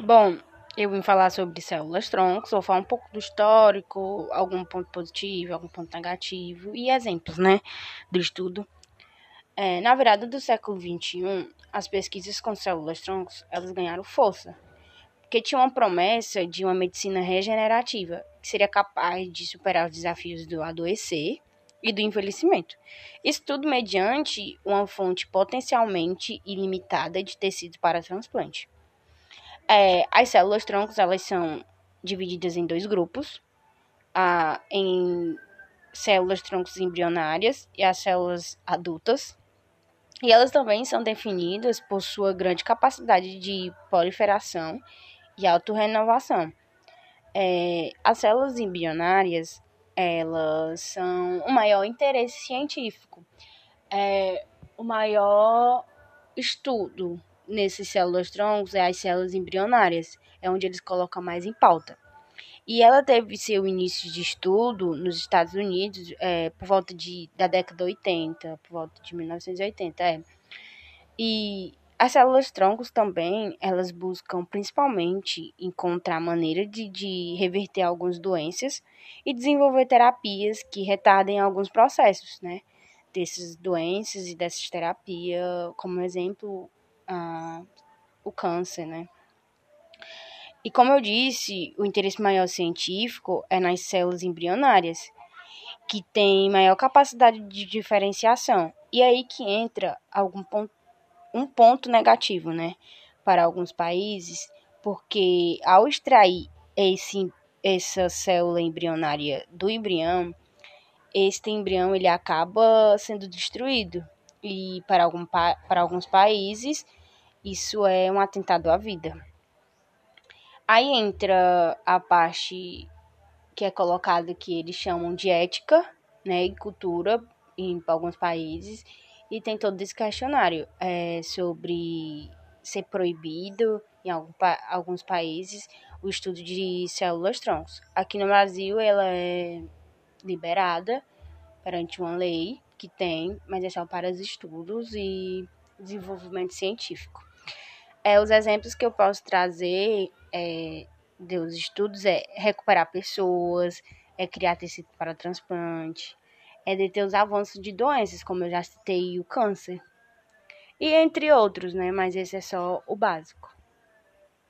Bom, eu vim falar sobre células troncos, vou falar um pouco do histórico, algum ponto positivo, algum ponto negativo e exemplos, né, do estudo. É, na virada do século XXI, as pesquisas com células troncos, elas ganharam força, porque tinha uma promessa de uma medicina regenerativa, que seria capaz de superar os desafios do adoecer e do envelhecimento. Isso tudo mediante uma fonte potencialmente ilimitada de tecidos para transplante. É, as células troncos elas são divididas em dois grupos, a, em células troncos embrionárias e as células adultas. E elas também são definidas por sua grande capacidade de proliferação e autorrenovação. É, as células embrionárias elas são o maior interesse científico, é, o maior estudo nesses células troncos é as células embrionárias, é onde eles colocam mais em pauta. E ela teve seu início de estudo nos Estados Unidos é, por volta de, da década 80, por volta de 1980, é. E as células troncos também, elas buscam principalmente encontrar maneira de, de reverter algumas doenças e desenvolver terapias que retardem alguns processos, né? Dessas doenças e dessas terapias, como exemplo, o câncer, né? E como eu disse, o interesse maior científico é nas células embrionárias, que têm maior capacidade de diferenciação. E aí que entra algum ponto, um ponto negativo, né? Para alguns países, porque ao extrair esse, essa célula embrionária do embrião, este embrião ele acaba sendo destruído. E para, algum, para alguns países, isso é um atentado à vida. Aí entra a parte que é colocada que eles chamam de ética, né, e cultura em alguns países, e tem todo esse questionário é, sobre ser proibido em alguns países o estudo de células troncos. Aqui no Brasil ela é liberada perante uma lei que tem, mas é só para os estudos e desenvolvimento científico. É, os exemplos que eu posso trazer é, dos estudos é recuperar pessoas, é criar tecido para transplante, é deter os avanços de doenças, como eu já citei, o câncer. E entre outros, né? Mas esse é só o básico.